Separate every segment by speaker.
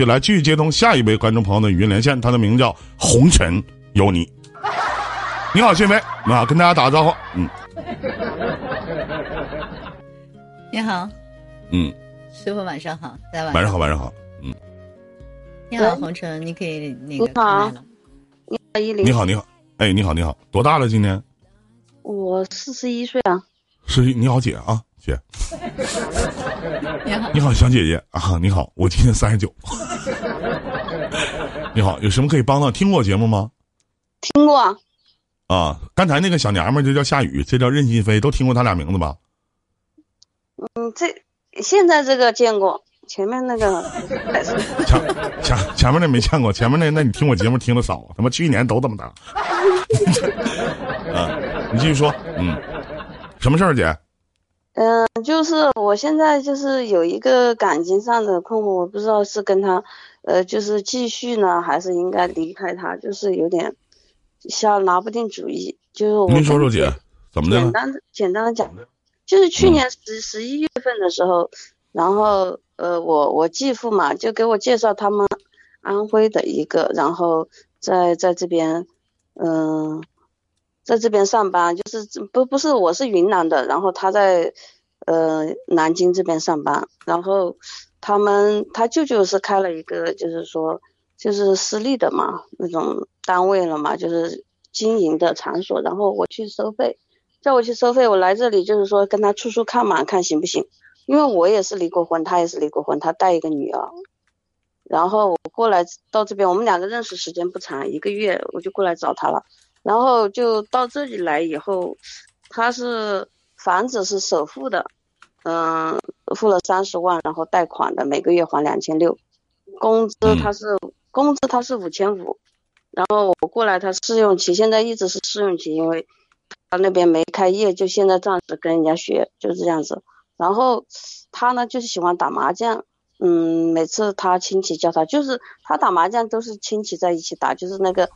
Speaker 1: 就来继续接通下一位观众朋友的语音连线，他的名字叫红尘有你。你好，谢飞，你好，跟大家打个招呼。嗯，
Speaker 2: 你好，
Speaker 1: 嗯，
Speaker 2: 师傅晚上好，在晚
Speaker 1: 晚上好，晚上好。嗯，
Speaker 2: 你好，红尘，你可以那个
Speaker 3: 你好你好，依林。
Speaker 1: 你好，你好，哎，你好，你好，多大了？今年？
Speaker 3: 我四十一岁啊。
Speaker 1: 是，你好，姐啊，姐，
Speaker 2: 你好，
Speaker 1: 你好，小姐姐啊，你好，我今年三十九。你好，有什么可以帮到？听过节目吗？
Speaker 3: 听过啊，
Speaker 1: 啊，刚才那个小娘们儿就叫夏雨，这叫任心飞，都听过他俩名字吧？
Speaker 3: 嗯，这现在这个见过，前面那个
Speaker 1: 前前前面那没见过，前面那那你听我节目听的少，他妈去年都这么大。啊，你继续说，嗯，什么事儿，姐？
Speaker 3: 嗯、就是我现在就是有一个感情上的困惑，我不知道是跟他，呃，就是继续呢，还是应该离开他，就是有点想拿不定主意。就是我
Speaker 1: 您说说，姐，怎么的？
Speaker 3: 简单简单的讲，就是去年十十一月份的时候，然后呃，我我继父嘛就给我介绍他们安徽的一个，然后在在这边，嗯、在这边上班，就是不不是我是云南的，然后他在呃南京这边上班，然后他们他舅舅是开了一个，就是说就是私立的嘛那种单位了嘛，就是经营的场所，然后我去收费。叫我去收费，我来这里就是说跟他处处看嘛，看行不行？因为我也是离过婚，他也是离过婚，他带一个女儿。然后我过来到这边，我们两个认识时间不长，一个月我就过来找他了。然后就到这里来以后，他是房子是首付的，嗯，付了三十万，然后贷款的，每个月还两千六，工资
Speaker 1: 嗯
Speaker 3: 他是、工资他是五千五，然后我过来他试用期，现在一直是试用期，因为他那边没开业，就现在暂时跟人家学，就是这样子。然后他呢就是喜欢打麻将，嗯，每次他亲戚叫他，就是他打麻将都是亲戚在一起打，就是那个，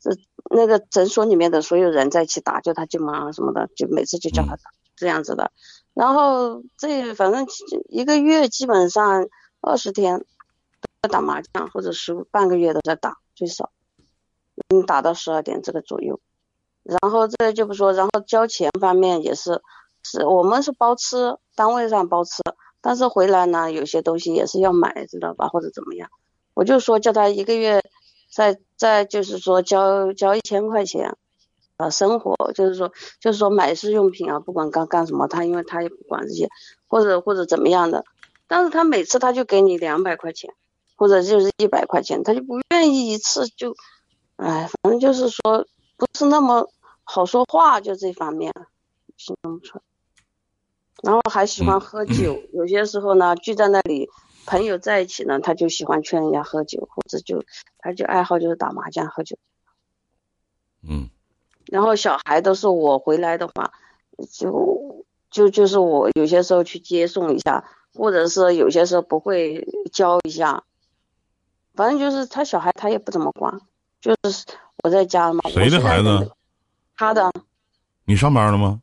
Speaker 3: 这那个诊所里面的所有人在一起打，就他舅妈啊什么的，就每次就叫他打、这样子的。然后这反正一个月基本上二十天都在打麻将，或者十五半个月都在打，最少，嗯，打到十二点这个左右。然后这就不说，然后交钱方面也是，是我们是包吃，单位上包吃，但是回来呢，有些东西也是要买，知道吧？或者怎么样，我就说叫他一个月再再就是说交交一千块钱，啊，生活就是说就是说买日用品啊，不管干干什么，他因为他也不管这些，或者或者怎么样的，但是他每次他就给你两百块钱，或者就是一百块钱，他就不愿意一次就，哎，反正就是说不是那么好说话，就这方面形容不出来。然后还喜欢喝酒，有些时候呢聚在那里，朋友在一起呢，他就喜欢劝人家喝酒，或者就他就爱好就是打麻将喝酒。
Speaker 1: 嗯
Speaker 3: 然后小孩都是我回来的话，就就就是我有些时候去接送一下，或者是有些时候不会教一下，反正就是他小孩他也不怎么管，就是我在家嘛。
Speaker 1: 谁的孩子？
Speaker 3: 他的，
Speaker 1: 你上班了吗？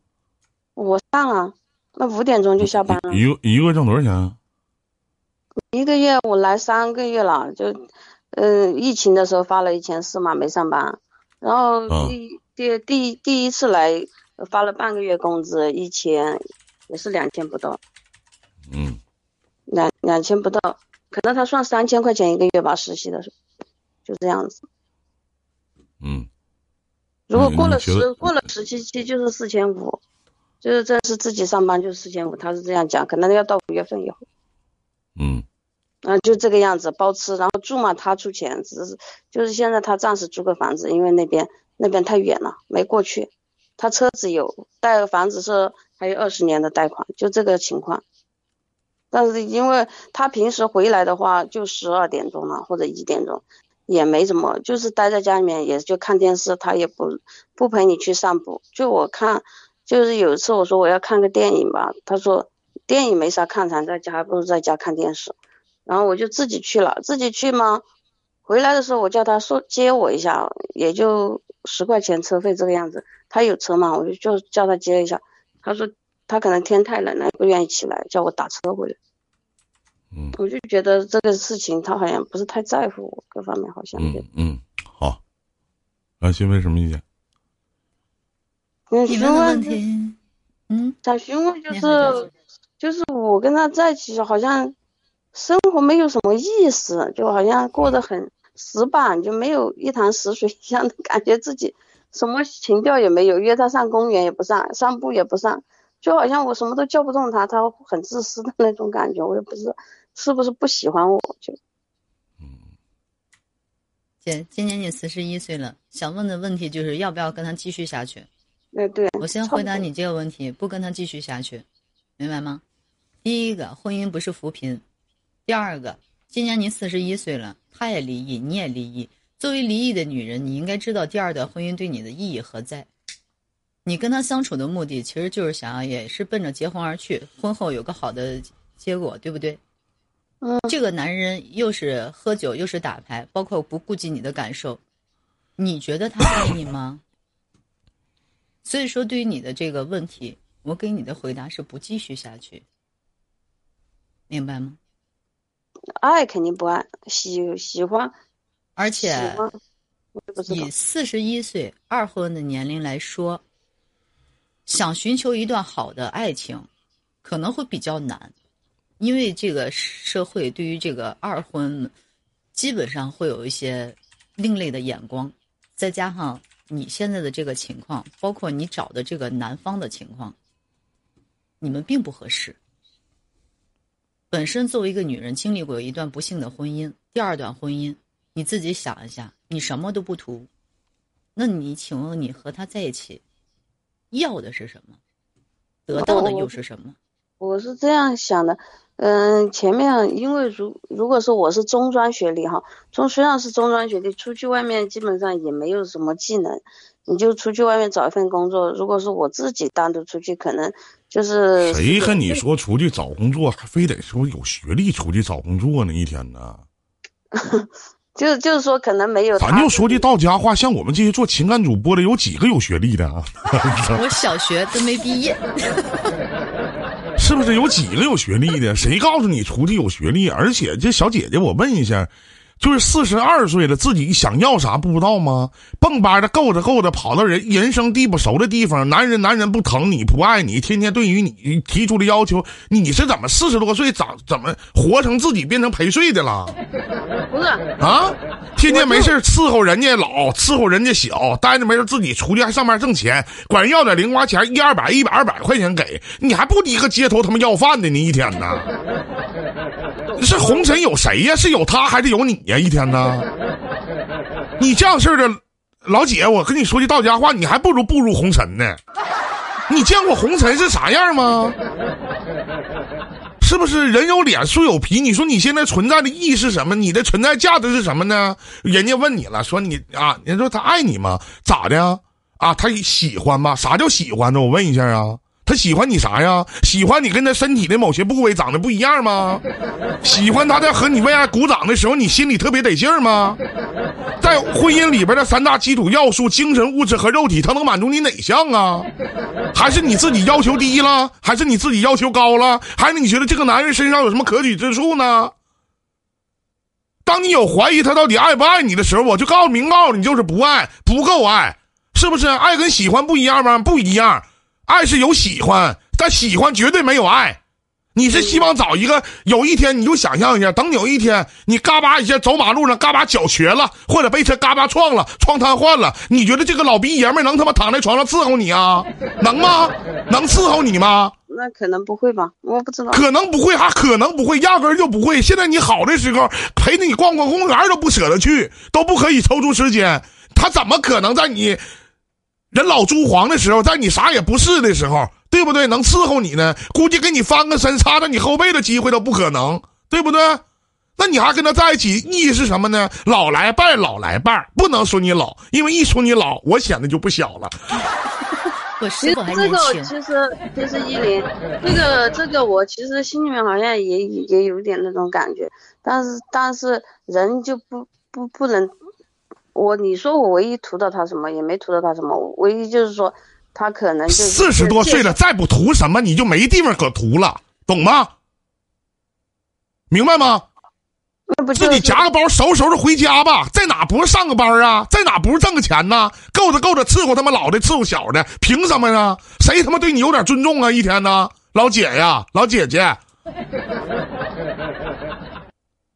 Speaker 3: 我上啊，那五点钟就下班了。
Speaker 1: 一个一个月挣多少钱啊？
Speaker 3: 一个月我来三个月了，就，呃，疫情的时候发了一千四嘛，没上班，然后
Speaker 1: 嗯。
Speaker 3: 第、第第第一次来呃发了半个月工资，一千，也是两千不到，
Speaker 1: 嗯。
Speaker 3: 两两千不到，可能他算三千块钱一个月吧，实习的时候，就这样子。
Speaker 1: 嗯。
Speaker 3: 如果过了十过了实习期就是四千五，就是这是自己上班就是四千五，他是这样讲，可能要到五月份以后。
Speaker 1: 嗯
Speaker 3: 啊，就这个样子，包吃，然后住嘛，他出钱，只是就是现在他暂时租个房子，因为那边那边太远了，没过去。他车子有，贷房子是还有二十年的贷款，就这个情况。但是因为他平时回来的话，就十二点钟了或者一点钟，也没怎么，就是待在家里面，也就看电视，他也不不陪你去散步。就我看，就是有一次我说我要看个电影吧，他说电影没啥看场，在家还不如在家看电视。然后我就自己去了，自己去嘛，回来的时候我叫他说接我一下，也就十块钱车费这个样子。他有车嘛，我就就叫他接一下。他说他可能天太冷了，不愿意起来，叫我打车回来。
Speaker 1: 嗯
Speaker 3: 我就觉得这个事情他好像不是太在乎我，各方面好像
Speaker 1: 嗯嗯，好。啊，询问什么意见？
Speaker 3: 嗯询
Speaker 2: 你问的问
Speaker 3: 问
Speaker 2: 题，嗯，
Speaker 3: 想询问就是就是我跟他在一起好像生活没有什么意思，就好像过得很死板，就没有一潭死水一样的感觉，自己什么情调也没有，约他上公园也不上，散步也不上，就好像我什么都叫不动他，他很自私的那种感觉，我也不知道是不是不喜欢我，就
Speaker 2: 姐，今年你四十一岁了，想问的问题就是要不要跟他继续下去？
Speaker 3: 对对。
Speaker 2: 我先回答你这个问题，不跟他继续下去，明白吗？第一个，婚姻不是扶贫；第二个，今年您四十一岁了，他也离异，你也离异。作为离异的女人，你应该知道第二段婚姻对你的意义何在。你跟他相处的目的，其实就是想要，也是奔着结婚而去，婚后有个好的结果，对不对？
Speaker 3: 嗯，
Speaker 2: 这个男人又是喝酒又是打牌，包括不顾及你的感受，你觉得他爱你吗？所以说，对于你的这个问题，我给你的回答是不继续下去，明白吗？
Speaker 3: 爱肯定不爱，喜喜欢
Speaker 2: 而且
Speaker 3: 欢，我也不知道
Speaker 2: 以。四十一岁二婚的年龄来说，想寻求一段好的爱情，可能会比较难，因为这个社会对于这个二婚，基本上会有一些另类的眼光，再加上你现在的这个情况，包括你找的这个男方的情况，你们并不合适。本身作为一个女人，经历过一段不幸的婚姻，第二段婚姻，你自己想一下，你什么都不图，那你请问你和他在一起，要的是什么？得到的又是什么？
Speaker 3: 我是这样想的，嗯，前面因为如如果说我是中专学历哈，从虽然是中专学历，出去外面基本上也没有什么技能，你就出去外面找一份工作。如果是我自己单独出去，可能就是
Speaker 1: 谁跟你说出去找工作，还非得说有学历出去找工作呢？一天呢？
Speaker 3: 就就是说可能没有
Speaker 1: 咱就说句到家话，像我们这些做情感主播的，有几个有学历的啊？
Speaker 2: 我小学都没毕业，
Speaker 1: 是不是有几个有学历的？谁告诉你出去有学历？而且这小姐姐，我问一下，就是四十二岁了，自己想要啥不知道吗？蹦吧的够着够着，跑到人人生地不熟的地方，男人男人不疼你不爱你，天天对于你提出的要求，你是怎么四十多岁咋怎么活成自己变成陪睡的了？
Speaker 3: 不是
Speaker 1: 啊，天天没事伺候人家老，伺候人家小，待着没事自己出去还上班挣钱，管人要点零花钱，一二百、一百、二百块钱给你，还不抵个街头他妈要饭的你？一天呢？是红尘有谁呀？是有他还是有你呀？一天呢？你这样式儿的老姐，我跟你说句到家话，你还不如步入红尘呢。你见过红尘是啥样吗？是不是人有脸树有皮？你说你现在存在的意义是什么？你的存在价值是什么呢？人家问你了，说你啊，人说他爱你吗？咋的啊？啊，他喜欢吗？啥叫喜欢呢？我问一下啊，他喜欢你啥呀？喜欢你跟他身体的某些部位长得不一样吗？喜欢他在和你为爱鼓掌的时候，你心里特别得劲儿吗？在婚姻里边的三大基础要素：精神、物质和肉体，他能满足你哪项啊？还是你自己要求低了？还是你自己要求高了？还是你觉得这个男人身上有什么可取之处呢？当你有怀疑他到底爱不爱你的时候，我就告诉明告诉你，就是不爱，不够爱，是不是？爱跟喜欢不一样吗？不一样，爱是有喜欢，但喜欢绝对没有爱。你是希望找一个有一天你就想象一下，等有一天你嘎巴一下走马路上嘎巴脚瘸了，或者被车嘎巴撞了，撞瘫痪了，你觉得这个老逼爷们儿能他妈躺在床上伺候你啊？能吗？能伺候你吗？
Speaker 3: 那可能不会吧，我不知道。
Speaker 1: 可能不会，还可能不会，压根儿就不会。现在你好的时候，陪着你逛逛公园都不舍得去，都不可以抽出时间。他怎么可能在你人老珠黄的时候，在你啥也不是的时候，对不对？能伺候你呢？估计给你翻个身，擦着你后背的机会都不可能，对不对？那你还跟他在一起，意义是什么呢？老来伴，老来伴儿，不能说你老，因为一说你老，我显得就不小了。
Speaker 2: 我
Speaker 3: 其实
Speaker 2: 是否还年
Speaker 3: 这个
Speaker 2: 轻？
Speaker 3: 其实其实依林，这个这个我其实心里面好像也也有点那种感觉，但是但是人就不不不能，我你说我唯一图到他什么也没图到他什么，唯一就是说他可能就是
Speaker 1: 四十多岁了，再不图什么，你就没地方可图了，懂吗？明白吗？
Speaker 3: 那不就是
Speaker 1: 自己夹个包收拾收拾回家吧，在哪不是上个班啊？在哪不是挣个钱呢？够着够着伺候他妈老的伺候小的，凭什么呢？谁他妈对你有点尊重啊？一天呢，老姐呀，老姐姐，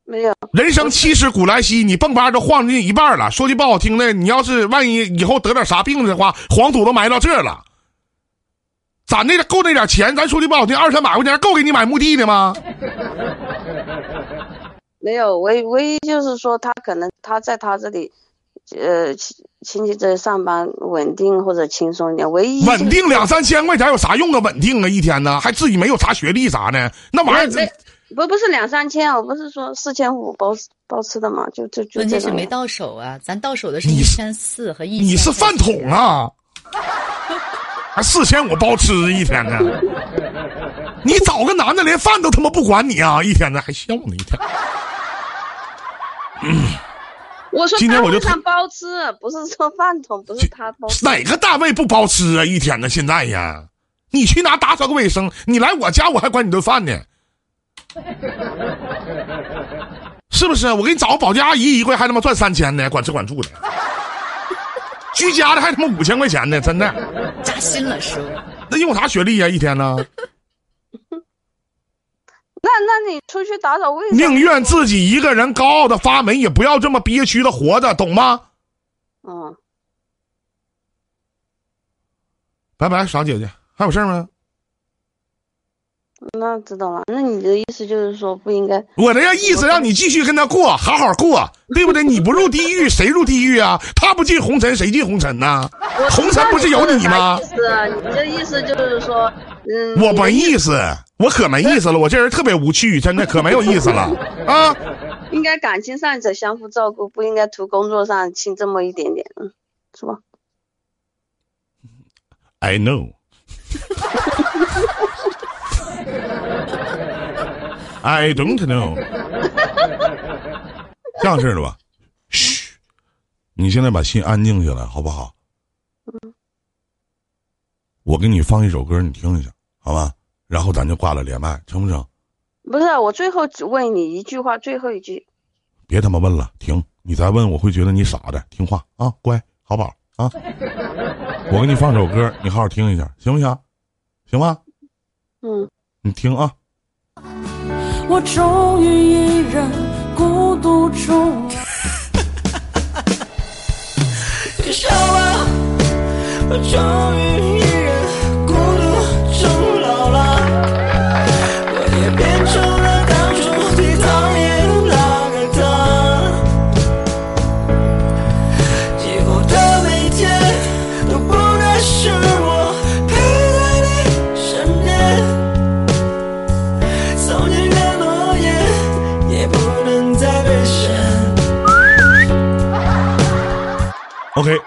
Speaker 3: 没有？
Speaker 1: 人生七十古来稀，你蹦吧都晃进一半了。说句不好听的，你要是万一以后得点啥病的话，黄土都埋到这儿了。攒那够那点钱，咱说句不好听，二三百块钱够给你买墓地的吗？
Speaker 3: 没有，唯唯一就是说他可能他在他这里，呃，亲亲戚这上班稳定或者轻松一点，唯一
Speaker 1: 稳定两三千块钱有啥用啊？稳定啊，一天呢，还自己没有啥学历啥的，那玩意儿
Speaker 3: 不不是两三千，我不是说四千五包包吃的嘛，就就就
Speaker 2: 问题
Speaker 3: 这
Speaker 2: 是没到手啊，咱到手的是一千四和一。
Speaker 1: 你是饭桶啊？还四千五包吃一天呢？你找个男的连饭都他妈不管你啊！一天呢还笑呢一天。
Speaker 3: 我说
Speaker 1: 今天我就
Speaker 3: 单位上包吃，不是说饭桶，不是他包。
Speaker 1: 哪个单位不包吃啊？一天呢？现在呀，你去哪打扫个卫生？你来我家我还管你顿饭呢，是不是？我给你找个保洁阿姨，一个月还他妈赚三千呢，管吃管住的。居家的还他妈五千块钱呢，真的。
Speaker 2: 扎心了，师傅。
Speaker 1: 那用啥学历呀、一天呢？
Speaker 3: 那那你出去打扫卫生，
Speaker 1: 宁愿自己一个人高傲的发霉，也不要这么憋屈的活着，懂吗？
Speaker 3: 嗯，
Speaker 1: 拜拜，傻姐姐，还有事儿吗？
Speaker 3: 那知道了。那你的意思就是说不应该？
Speaker 1: 我的意思让你继续跟他过，好好过，对不对？你不入地狱，谁入地狱啊？他不进红尘，谁进红尘呢？红尘不是有你吗
Speaker 3: 意思？你这意思就是说，嗯，
Speaker 1: 我没意思，我可没意思了，我这人特别无趣，真的可没有意思了 啊！
Speaker 3: 应该感情上者相互照顾，不应该图工作上轻这么一点点，嗯，是吧
Speaker 1: ？I know。I don't know。这样式的吧，嘘，你现在把心安静下来，好不好？我给你放一首歌，你听一下，好吧？然后咱就挂了连麦，成不成？
Speaker 3: 不是，我最后只问你一句话，最后一句，
Speaker 1: 别他妈问了，停！你再问我会觉得你傻的，听话啊，乖，好宝啊！我给你放首歌，你好好听一下，行不行？行吗？
Speaker 3: 嗯，
Speaker 1: 你听啊。
Speaker 4: 我终于一人孤独终老别笑吧，我终于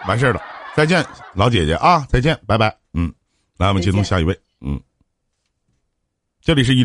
Speaker 1: 完事儿了，再见，老姐姐啊，再见，拜拜。嗯，来，我们接通下一位。嗯，这里是一。